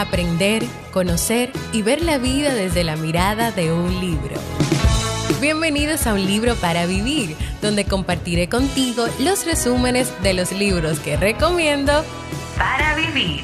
aprender, conocer y ver la vida desde la mirada de un libro. Bienvenidos a un libro para vivir, donde compartiré contigo los resúmenes de los libros que recomiendo para vivir.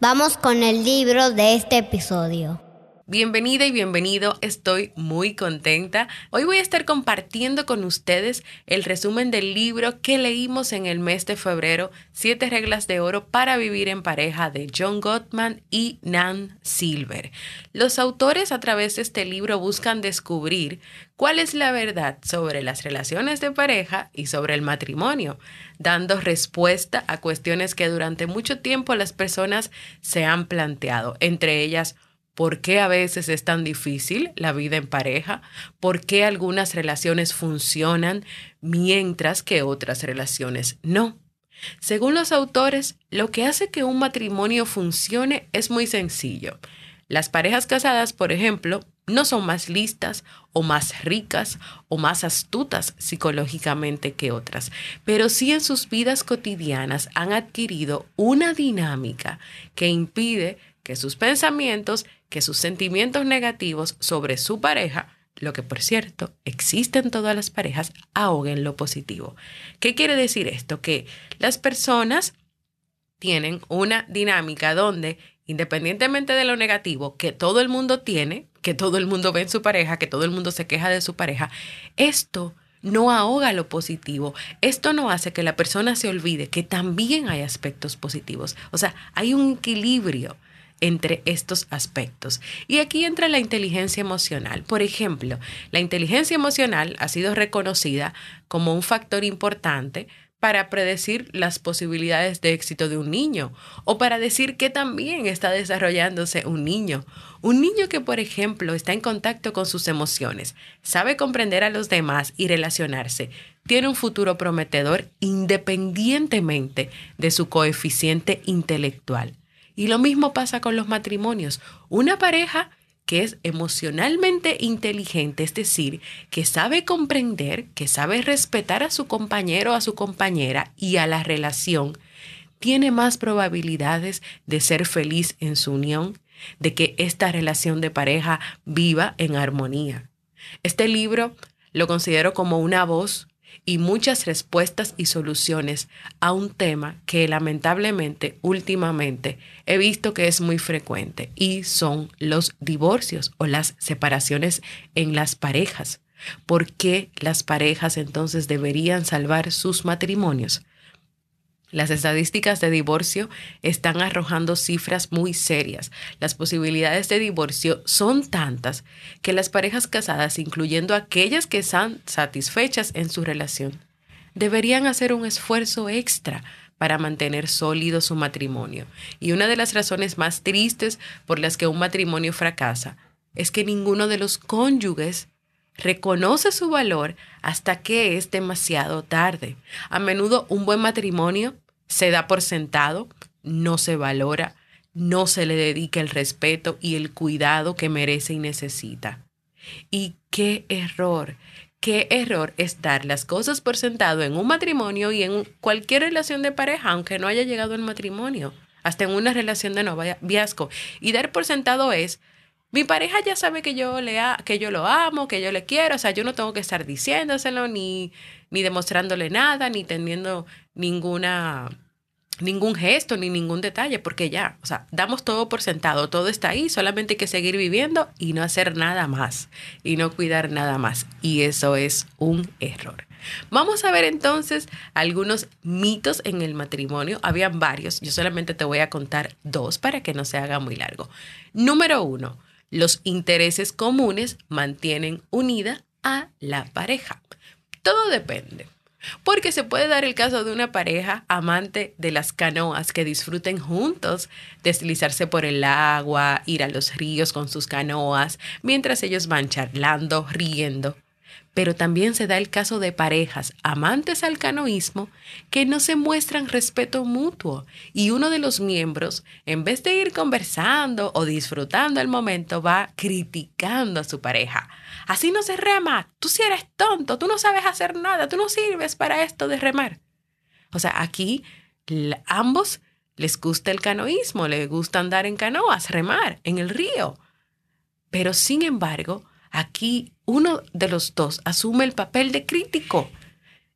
Vamos con el libro de este episodio. Bienvenida y bienvenido, estoy muy contenta. Hoy voy a estar compartiendo con ustedes el resumen del libro que leímos en el mes de febrero, Siete reglas de oro para vivir en pareja de John Gottman y Nan Silver. Los autores a través de este libro buscan descubrir cuál es la verdad sobre las relaciones de pareja y sobre el matrimonio, dando respuesta a cuestiones que durante mucho tiempo las personas se han planteado, entre ellas por qué a veces es tan difícil la vida en pareja, por qué algunas relaciones funcionan mientras que otras relaciones no. Según los autores, lo que hace que un matrimonio funcione es muy sencillo. Las parejas casadas, por ejemplo, no son más listas o más ricas o más astutas psicológicamente que otras, pero sí en sus vidas cotidianas han adquirido una dinámica que impide que sus pensamientos que sus sentimientos negativos sobre su pareja, lo que por cierto existe en todas las parejas, ahoguen lo positivo. ¿Qué quiere decir esto? Que las personas tienen una dinámica donde, independientemente de lo negativo que todo el mundo tiene, que todo el mundo ve en su pareja, que todo el mundo se queja de su pareja, esto no ahoga lo positivo. Esto no hace que la persona se olvide que también hay aspectos positivos. O sea, hay un equilibrio entre estos aspectos. Y aquí entra la inteligencia emocional. Por ejemplo, la inteligencia emocional ha sido reconocida como un factor importante para predecir las posibilidades de éxito de un niño o para decir que también está desarrollándose un niño. Un niño que, por ejemplo, está en contacto con sus emociones, sabe comprender a los demás y relacionarse, tiene un futuro prometedor independientemente de su coeficiente intelectual. Y lo mismo pasa con los matrimonios. Una pareja que es emocionalmente inteligente, es decir, que sabe comprender, que sabe respetar a su compañero, a su compañera y a la relación, tiene más probabilidades de ser feliz en su unión, de que esta relación de pareja viva en armonía. Este libro lo considero como una voz y muchas respuestas y soluciones a un tema que lamentablemente últimamente he visto que es muy frecuente y son los divorcios o las separaciones en las parejas. ¿Por qué las parejas entonces deberían salvar sus matrimonios? Las estadísticas de divorcio están arrojando cifras muy serias. Las posibilidades de divorcio son tantas que las parejas casadas, incluyendo aquellas que están satisfechas en su relación, deberían hacer un esfuerzo extra para mantener sólido su matrimonio. Y una de las razones más tristes por las que un matrimonio fracasa es que ninguno de los cónyuges reconoce su valor hasta que es demasiado tarde. A menudo un buen matrimonio se da por sentado, no se valora, no se le dedica el respeto y el cuidado que merece y necesita. Y qué error, qué error es dar las cosas por sentado en un matrimonio y en cualquier relación de pareja, aunque no haya llegado al matrimonio, hasta en una relación de noviazgo. Y dar por sentado es, mi pareja ya sabe que yo, le que yo lo amo, que yo le quiero, o sea, yo no tengo que estar diciéndoselo, ni, ni demostrándole nada, ni teniendo ninguna ningún gesto ni ningún detalle, porque ya, o sea, damos todo por sentado, todo está ahí, solamente hay que seguir viviendo y no hacer nada más y no cuidar nada más. Y eso es un error. Vamos a ver entonces algunos mitos en el matrimonio. Habían varios, yo solamente te voy a contar dos para que no se haga muy largo. Número uno, los intereses comunes mantienen unida a la pareja. Todo depende. Porque se puede dar el caso de una pareja amante de las canoas que disfruten juntos, deslizarse por el agua, ir a los ríos con sus canoas, mientras ellos van charlando, riendo pero también se da el caso de parejas amantes al canoísmo que no se muestran respeto mutuo y uno de los miembros, en vez de ir conversando o disfrutando el momento, va criticando a su pareja. Así no se rema, tú si eres tonto, tú no sabes hacer nada, tú no sirves para esto de remar. O sea, aquí ambos les gusta el canoísmo, les gusta andar en canoas, remar en el río. Pero sin embargo, aquí uno de los dos asume el papel de crítico.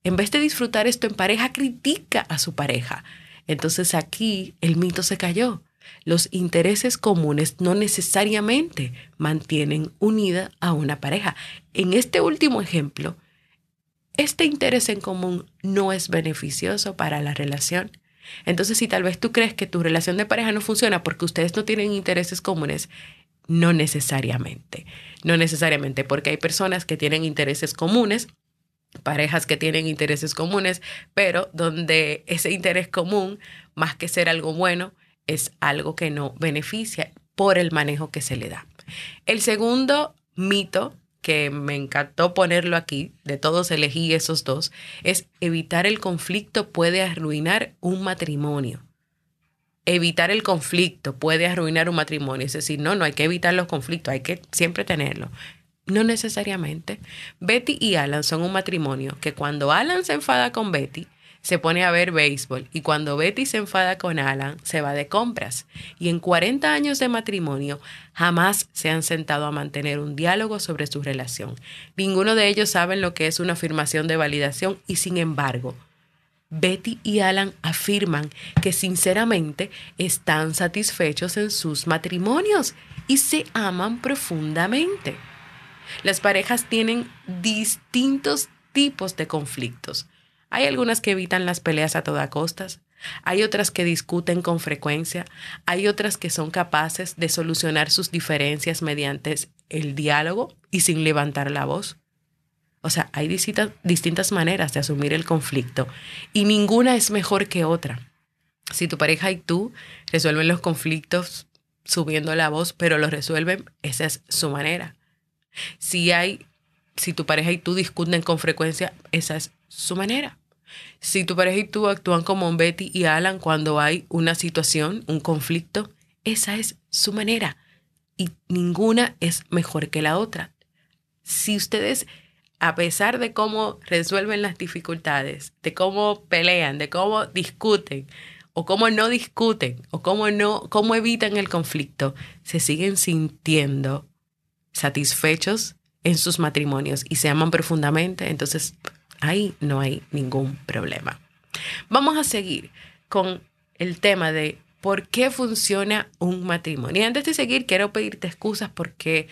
En vez de disfrutar esto en pareja, critica a su pareja. Entonces aquí el mito se cayó. Los intereses comunes no necesariamente mantienen unida a una pareja. En este último ejemplo, este interés en común no es beneficioso para la relación. Entonces, si tal vez tú crees que tu relación de pareja no funciona porque ustedes no tienen intereses comunes, no necesariamente. No necesariamente, porque hay personas que tienen intereses comunes, parejas que tienen intereses comunes, pero donde ese interés común, más que ser algo bueno, es algo que no beneficia por el manejo que se le da. El segundo mito que me encantó ponerlo aquí, de todos elegí esos dos, es evitar el conflicto puede arruinar un matrimonio. Evitar el conflicto puede arruinar un matrimonio. Es decir, no, no hay que evitar los conflictos, hay que siempre tenerlo. No necesariamente. Betty y Alan son un matrimonio que cuando Alan se enfada con Betty, se pone a ver béisbol y cuando Betty se enfada con Alan, se va de compras. Y en 40 años de matrimonio jamás se han sentado a mantener un diálogo sobre su relación. Ninguno de ellos saben lo que es una afirmación de validación y sin embargo, Betty y Alan afirman que sinceramente están satisfechos en sus matrimonios y se aman profundamente. Las parejas tienen distintos tipos de conflictos. Hay algunas que evitan las peleas a toda costa, hay otras que discuten con frecuencia, hay otras que son capaces de solucionar sus diferencias mediante el diálogo y sin levantar la voz. O sea, hay distintas, maneras de asumir el conflicto y ninguna es mejor que otra. Si tu pareja y tú resuelven los conflictos subiendo la voz, pero los resuelven, esa es su manera. Si hay, si tu pareja y tú discuten con frecuencia, esa es su manera. Si tu pareja y tú actúan como Betty y Alan cuando hay una situación, un conflicto, esa es su manera. Y ninguna es mejor que la otra. Si ustedes, a pesar de cómo resuelven las dificultades, de cómo pelean, de cómo discuten, o cómo no discuten, o cómo no, cómo evitan el conflicto, se siguen sintiendo satisfechos en sus matrimonios y se aman profundamente, entonces ahí no hay ningún problema. Vamos a seguir con el tema de por qué funciona un matrimonio. Y antes de seguir, quiero pedirte excusas porque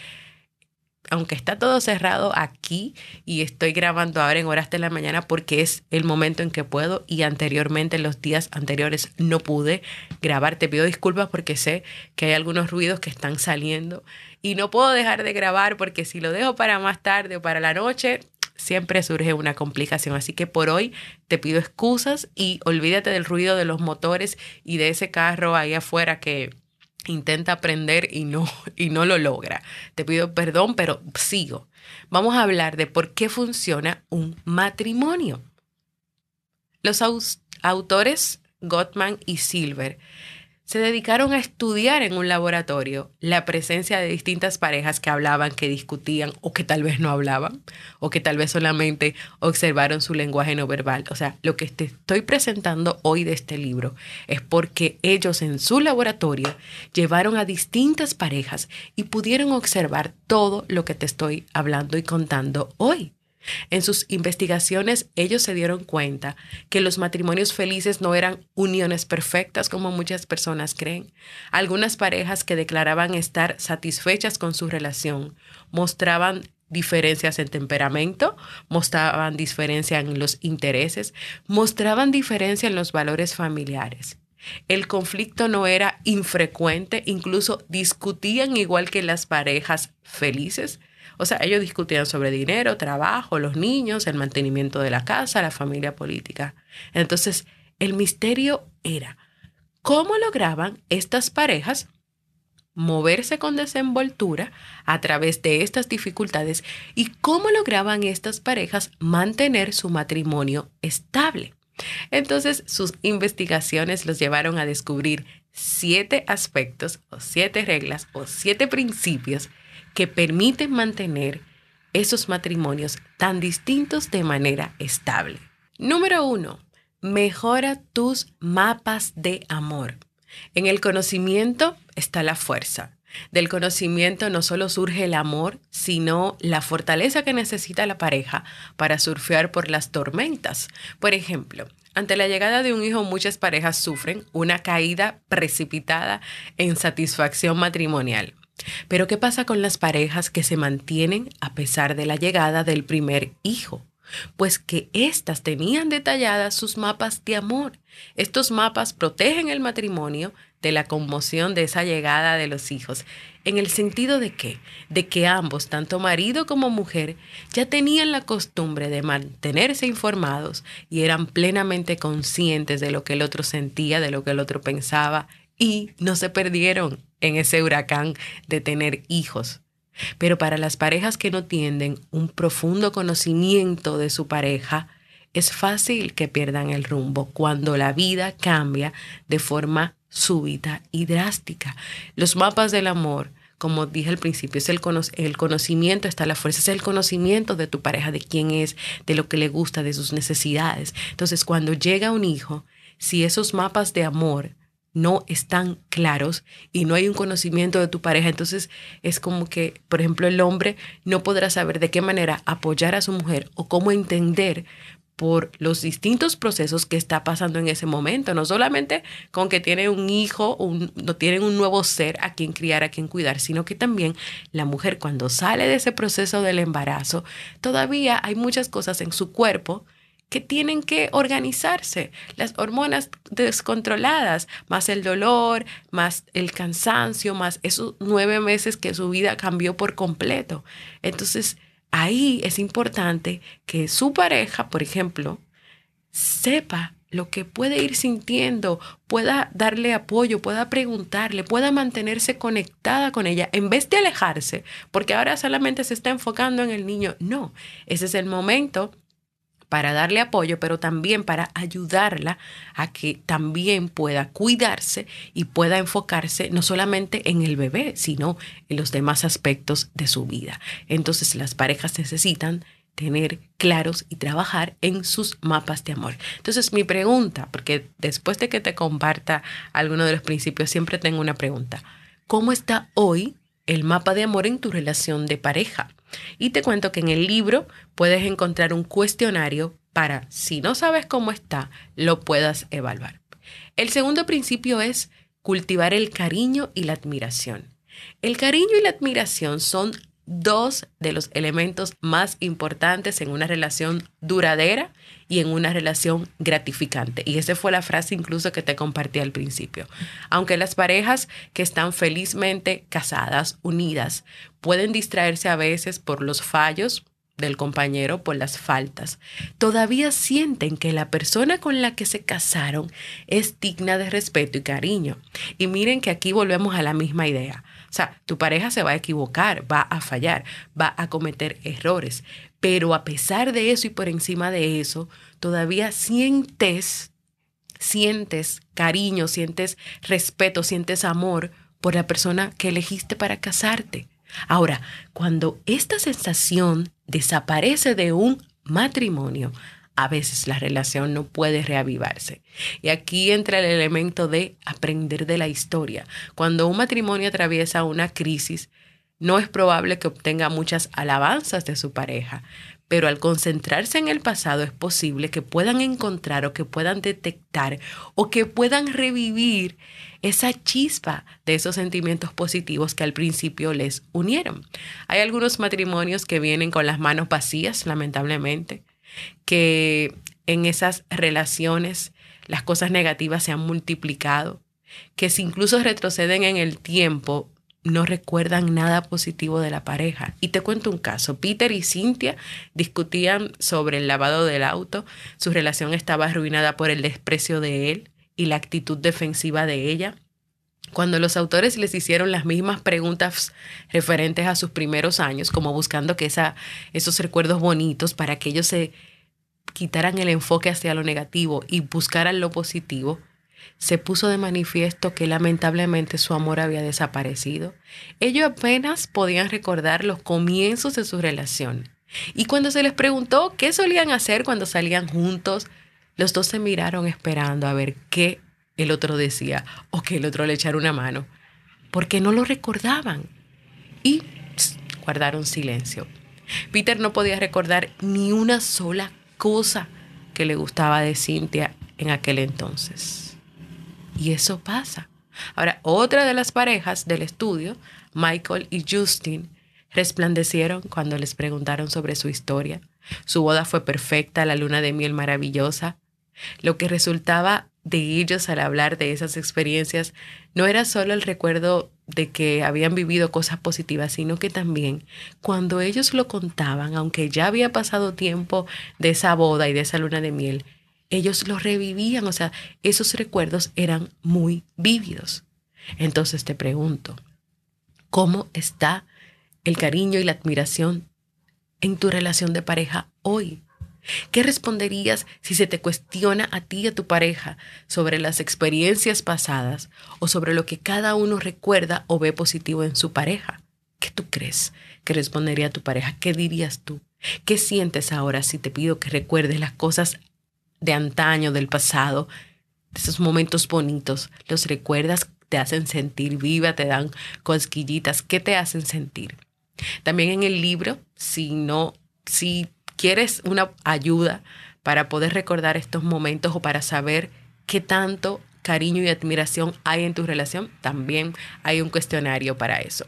aunque está todo cerrado aquí y estoy grabando ahora en horas de la mañana porque es el momento en que puedo y anteriormente, en los días anteriores, no pude grabar. Te pido disculpas porque sé que hay algunos ruidos que están saliendo y no puedo dejar de grabar porque si lo dejo para más tarde o para la noche, siempre surge una complicación. Así que por hoy te pido excusas y olvídate del ruido de los motores y de ese carro ahí afuera que intenta aprender y no, y no lo logra. Te pido perdón, pero sigo. Vamos a hablar de por qué funciona un matrimonio. Los autores Gottman y Silver se dedicaron a estudiar en un laboratorio la presencia de distintas parejas que hablaban, que discutían o que tal vez no hablaban o que tal vez solamente observaron su lenguaje no verbal. O sea, lo que te estoy presentando hoy de este libro es porque ellos en su laboratorio llevaron a distintas parejas y pudieron observar todo lo que te estoy hablando y contando hoy. En sus investigaciones ellos se dieron cuenta que los matrimonios felices no eran uniones perfectas como muchas personas creen. Algunas parejas que declaraban estar satisfechas con su relación mostraban diferencias en temperamento, mostraban diferencia en los intereses, mostraban diferencia en los valores familiares. El conflicto no era infrecuente, incluso discutían igual que las parejas felices, o sea, ellos discutían sobre dinero, trabajo, los niños, el mantenimiento de la casa, la familia política. Entonces, el misterio era cómo lograban estas parejas moverse con desenvoltura a través de estas dificultades y cómo lograban estas parejas mantener su matrimonio estable. Entonces, sus investigaciones los llevaron a descubrir siete aspectos o siete reglas o siete principios que permiten mantener esos matrimonios tan distintos de manera estable. Número uno, mejora tus mapas de amor. En el conocimiento está la fuerza. Del conocimiento no solo surge el amor, sino la fortaleza que necesita la pareja para surfear por las tormentas. Por ejemplo, ante la llegada de un hijo, muchas parejas sufren una caída precipitada en satisfacción matrimonial. Pero ¿qué pasa con las parejas que se mantienen a pesar de la llegada del primer hijo? Pues que éstas tenían detalladas sus mapas de amor. Estos mapas protegen el matrimonio de la conmoción de esa llegada de los hijos, en el sentido de que, de que ambos, tanto marido como mujer, ya tenían la costumbre de mantenerse informados y eran plenamente conscientes de lo que el otro sentía, de lo que el otro pensaba, y no se perdieron en ese huracán de tener hijos. Pero para las parejas que no tienden un profundo conocimiento de su pareja, es fácil que pierdan el rumbo cuando la vida cambia de forma súbita y drástica. Los mapas del amor, como dije al principio, es el, el, conocimiento, está la fuerza, es el conocimiento de tu pareja, de quién es, de lo que le gusta, de sus necesidades. Entonces, cuando llega un hijo, si esos mapas de amor no están claros y no hay un conocimiento de tu pareja, entonces es como que, por ejemplo, el hombre no podrá saber de qué manera apoyar a su mujer o cómo entender por los distintos procesos que está pasando en ese momento, no solamente con que tiene un hijo, un, no tienen un nuevo ser a quien criar, a quien cuidar, sino que también la mujer cuando sale de ese proceso del embarazo, todavía hay muchas cosas en su cuerpo que tienen que organizarse. Las hormonas descontroladas, más el dolor, más el cansancio, más esos nueve meses que su vida cambió por completo. Entonces, ahí es importante que su pareja, por ejemplo, sepa lo que puede ir sintiendo, pueda darle apoyo, pueda preguntarle, pueda mantenerse conectada con ella, en vez de alejarse, porque ahora solamente se está enfocando en el niño. No, ese es el momento para darle apoyo, pero también para ayudarla a que también pueda cuidarse y pueda enfocarse no solamente en el bebé, sino en los demás aspectos de su vida. Entonces las parejas necesitan tener claros y trabajar en sus mapas de amor. Entonces mi pregunta, porque después de que te comparta alguno de los principios, siempre tengo una pregunta. ¿Cómo está hoy el mapa de amor en tu relación de pareja? Y te cuento que en el libro puedes encontrar un cuestionario para, si no sabes cómo está, lo puedas evaluar. El segundo principio es cultivar el cariño y la admiración. El cariño y la admiración son dos de los elementos más importantes en una relación duradera y en una relación gratificante. Y esa fue la frase incluso que te compartí al principio. Aunque las parejas que están felizmente casadas, unidas, pueden distraerse a veces por los fallos del compañero, por las faltas, todavía sienten que la persona con la que se casaron es digna de respeto y cariño. Y miren que aquí volvemos a la misma idea. O sea, tu pareja se va a equivocar, va a fallar, va a cometer errores, pero a pesar de eso y por encima de eso, todavía sientes, sientes cariño, sientes respeto, sientes amor por la persona que elegiste para casarte. Ahora, cuando esta sensación desaparece de un matrimonio, a veces la relación no puede reavivarse. Y aquí entra el elemento de aprender de la historia. Cuando un matrimonio atraviesa una crisis, no es probable que obtenga muchas alabanzas de su pareja, pero al concentrarse en el pasado es posible que puedan encontrar o que puedan detectar o que puedan revivir esa chispa de esos sentimientos positivos que al principio les unieron. Hay algunos matrimonios que vienen con las manos vacías, lamentablemente, que en esas relaciones las cosas negativas se han multiplicado, que si incluso retroceden en el tiempo, no recuerdan nada positivo de la pareja. Y te cuento un caso. Peter y Cynthia discutían sobre el lavado del auto. Su relación estaba arruinada por el desprecio de él y la actitud defensiva de ella. Cuando los autores les hicieron las mismas preguntas referentes a sus primeros años, como buscando que esos recuerdos bonitos para que ellos se quitaran el enfoque hacia lo negativo y buscaran lo positivo, se puso de manifiesto que lamentablemente su amor había desaparecido. Ellos apenas podían recordar los comienzos de su relación. Y cuando se les preguntó qué solían hacer cuando salían juntos, Los dos se miraron esperando a ver qué el otro decía o que el otro le echara una mano, porque no lo recordaban. Y guardaron silencio. Peter no podía recordar ni una sola cosa que le gustaba de Cynthia en aquel entonces. Y eso pasa. Ahora, otra de las parejas del estudio, Michael y Justin, resplandecieron cuando les preguntaron sobre su historia. Su boda fue perfecta, la luna de miel maravillosa. Lo que resultaba de ellos al hablar de esas experiencias no era solo el recuerdo de que habían vivido cosas positivas, sino que también cuando ellos lo contaban, aunque ya había pasado tiempo de esa boda y de esa luna de miel, ellos lo revivían, o sea, esos recuerdos eran muy vívidos. Entonces te pregunto, ¿cómo está el cariño y la admiración en tu relación de pareja hoy? ¿Qué responderías si se te cuestiona a ti y a tu pareja sobre las experiencias pasadas o sobre lo que cada uno recuerda o ve positivo en su pareja? ¿Qué tú crees que respondería tu pareja? ¿Qué dirías tú? ¿Qué sientes ahora si te pido que recuerdes las cosas de antaño, del pasado, de esos momentos bonitos? ¿Los recuerdas? ¿Te hacen sentir viva? ¿Te dan cosquillitas? ¿Qué te hacen sentir? También en el libro, si no, si quieres una ayuda para poder recordar estos momentos o para saber qué tanto cariño y admiración hay en tu relación, también hay un cuestionario para eso.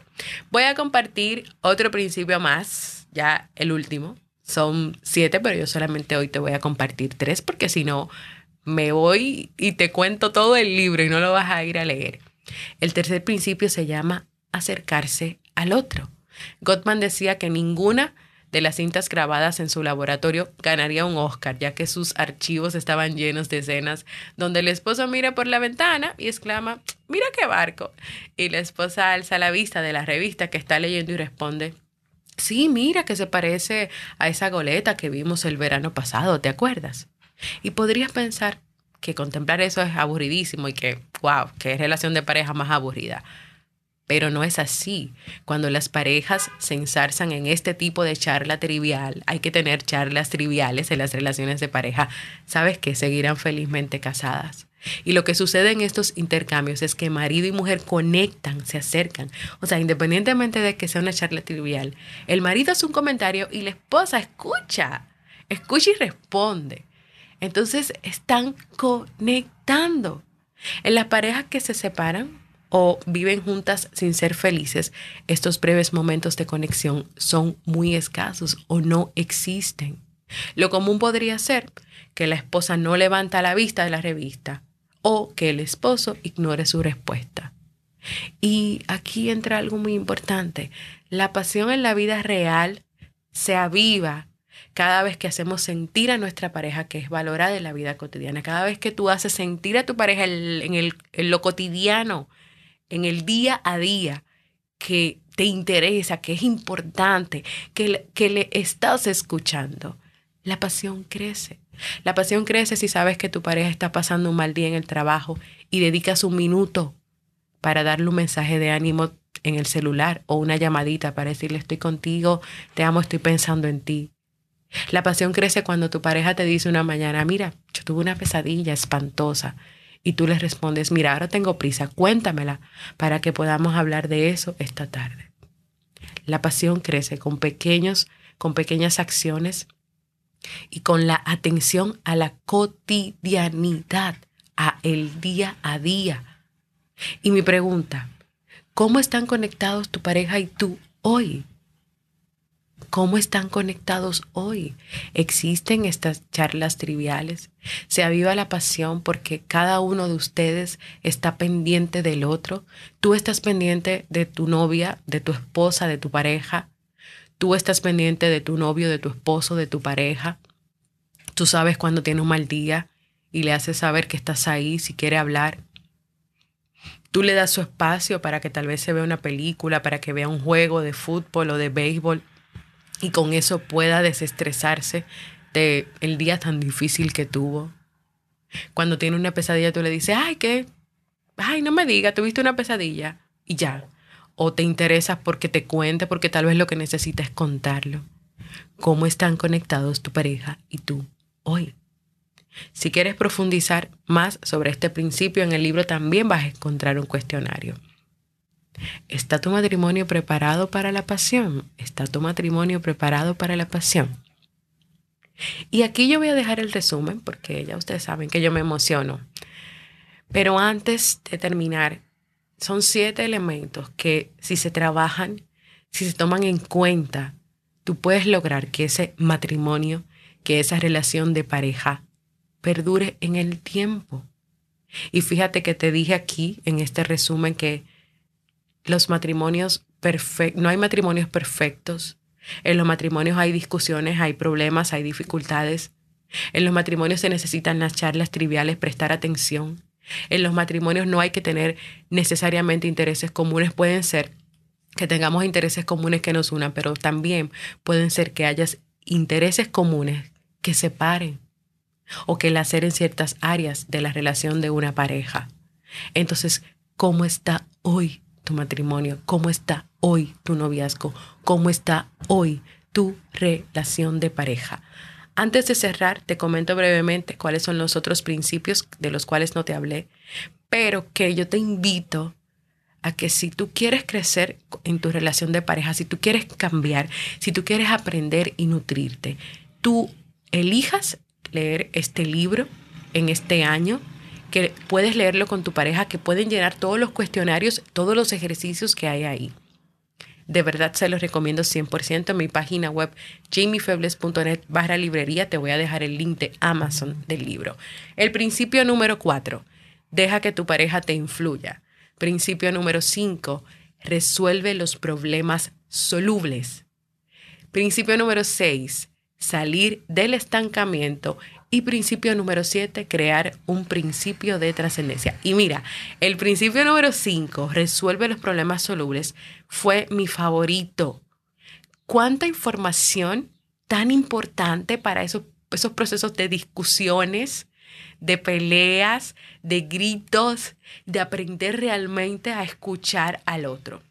Voy a compartir otro principio más, ya el último. Son siete, pero yo solamente hoy te voy a compartir tres porque si no, me voy y te cuento todo el libro y no lo vas a ir a leer. El tercer principio se llama acercarse al otro. Gottman decía que ninguna de las cintas grabadas en su laboratorio ganaría un Oscar, ya que sus archivos estaban llenos de escenas donde el esposo mira por la ventana y exclama, mira qué barco. Y la esposa alza la vista de la revista que está leyendo y responde, sí, mira que se parece a esa goleta que vimos el verano pasado, ¿te acuerdas? Y podrías pensar que contemplar eso es aburridísimo y que, wow, qué relación de pareja más aburrida. Pero no es así. Cuando las parejas se ensarzan en este tipo de charla trivial, hay que tener charlas triviales en las relaciones de pareja, sabes que seguirán felizmente casadas. Y lo que sucede en estos intercambios es que marido y mujer conectan, se acercan. O sea, independientemente de que sea una charla trivial, el marido hace un comentario y la esposa escucha, escucha y responde. Entonces están conectando. En las parejas que se separan, o viven juntas sin ser felices, estos breves momentos de conexión son muy escasos o no existen. Lo común podría ser que la esposa no levanta la vista de la revista o que el esposo ignore su respuesta. Y aquí entra algo muy importante. La pasión en la vida real se aviva cada vez que hacemos sentir a nuestra pareja que es valorada en la vida cotidiana, cada vez que tú haces sentir a tu pareja en, en lo cotidiano en el día a día que te interesa, que es importante, que le, que le estás escuchando, la pasión crece. La pasión crece si sabes que tu pareja está pasando un mal día en el trabajo y dedicas un minuto para darle un mensaje de ánimo en el celular o una llamadita para decirle estoy contigo, te amo, estoy pensando en ti. La pasión crece cuando tu pareja te dice una mañana, mira, yo tuve una pesadilla espantosa y tú le respondes, mira, ahora tengo prisa, cuéntamela para que podamos hablar de eso esta tarde. La pasión crece con pequeños, con pequeñas acciones y con la atención a la cotidianidad, a el día a día. Y mi pregunta, ¿cómo están conectados tu pareja y tú hoy? ¿Cómo están conectados hoy? ¿Existen estas charlas triviales? ¿Se aviva la pasión porque cada uno de ustedes está pendiente del otro? Tú estás pendiente de tu novia, de tu esposa, de tu pareja. Tú estás pendiente de tu novio, de tu esposo, de tu pareja. Tú sabes cuando tiene un mal día y le haces saber que estás ahí si quiere hablar. Tú le das su espacio para que tal vez se vea una película, para que vea un juego de fútbol o de béisbol y con eso pueda desestresarse de el día tan difícil que tuvo. Cuando tiene una pesadilla, tú le dices, ay, ¿qué? Ay, no me digas, tuviste una pesadilla. Y ya. O te interesas porque te cuente, porque tal vez lo que necesitas es contarlo. ¿Cómo están conectados tu pareja y tú hoy? Si quieres profundizar más sobre este principio en el libro también vas a encontrar un cuestionario. ¿Está tu matrimonio preparado para la pasión? ¿Está tu matrimonio preparado para la pasión? Y aquí yo voy a dejar el resumen porque ya ustedes saben que yo me emociono. Pero antes de terminar, son siete elementos que si se trabajan, si se toman en cuenta, tú puedes lograr que ese matrimonio, que esa relación de pareja perdure en el tiempo. Y fíjate que te dije aquí en este resumen que los matrimonios perfectos, no hay matrimonios perfectos. En los matrimonios hay discusiones, hay problemas, hay dificultades. En los matrimonios se necesitan las charlas triviales, prestar atención. En los matrimonios no hay que tener necesariamente intereses comunes, pueden ser que tengamos intereses comunes que nos unan, pero también pueden ser que haya intereses comunes que separen o que laceren ciertas áreas de la relación de una pareja. Entonces, ¿cómo está hoy tu matrimonio? ¿Cómo está hoy tu noviazgo? ¿Cómo está hoy tu relación de pareja? Antes de cerrar, te comento brevemente cuáles son los otros principios de los cuales no te hablé, pero que yo te invito a que si tú quieres crecer en tu relación de pareja, si tú quieres cambiar, si tú quieres aprender y nutrirte, tú elijas leer este libro en este año, que puedes leerlo con tu pareja, que pueden llenar todos los cuestionarios, todos los ejercicios que hay ahí. De verdad se los recomiendo 100%. En mi página web jamiefebles.net barra librería te voy a dejar el link de Amazon del libro. El principio número 4. Deja que tu pareja te influya. Principio número 5. Resuelve los problemas solubles. Principio número 6. Salir del estancamiento y principio número 7, crear un principio de trascendencia. Y mira, el principio número 5, resuelve los problemas solubles, fue mi favorito. ¿Cuánta información tan importante para esos, esos procesos de discusiones, de peleas, de gritos, de aprender realmente a escuchar al otro?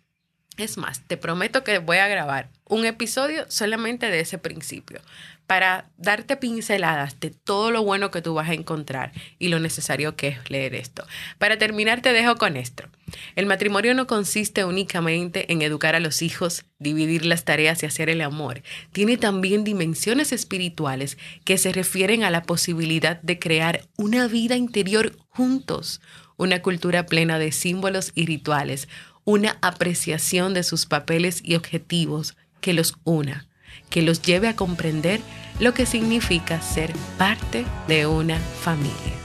Es más, te prometo que voy a grabar un episodio solamente de ese principio para darte pinceladas de todo lo bueno que tú vas a encontrar y lo necesario que es leer esto. Para terminar, te dejo con esto. El matrimonio no consiste únicamente en educar a los hijos, dividir las tareas y hacer el amor. Tiene también dimensiones espirituales que se refieren a la posibilidad de crear una vida interior juntos, una cultura plena de símbolos y rituales, una apreciación de sus papeles y objetivos que los una que los lleve a comprender lo que significa ser parte de una familia.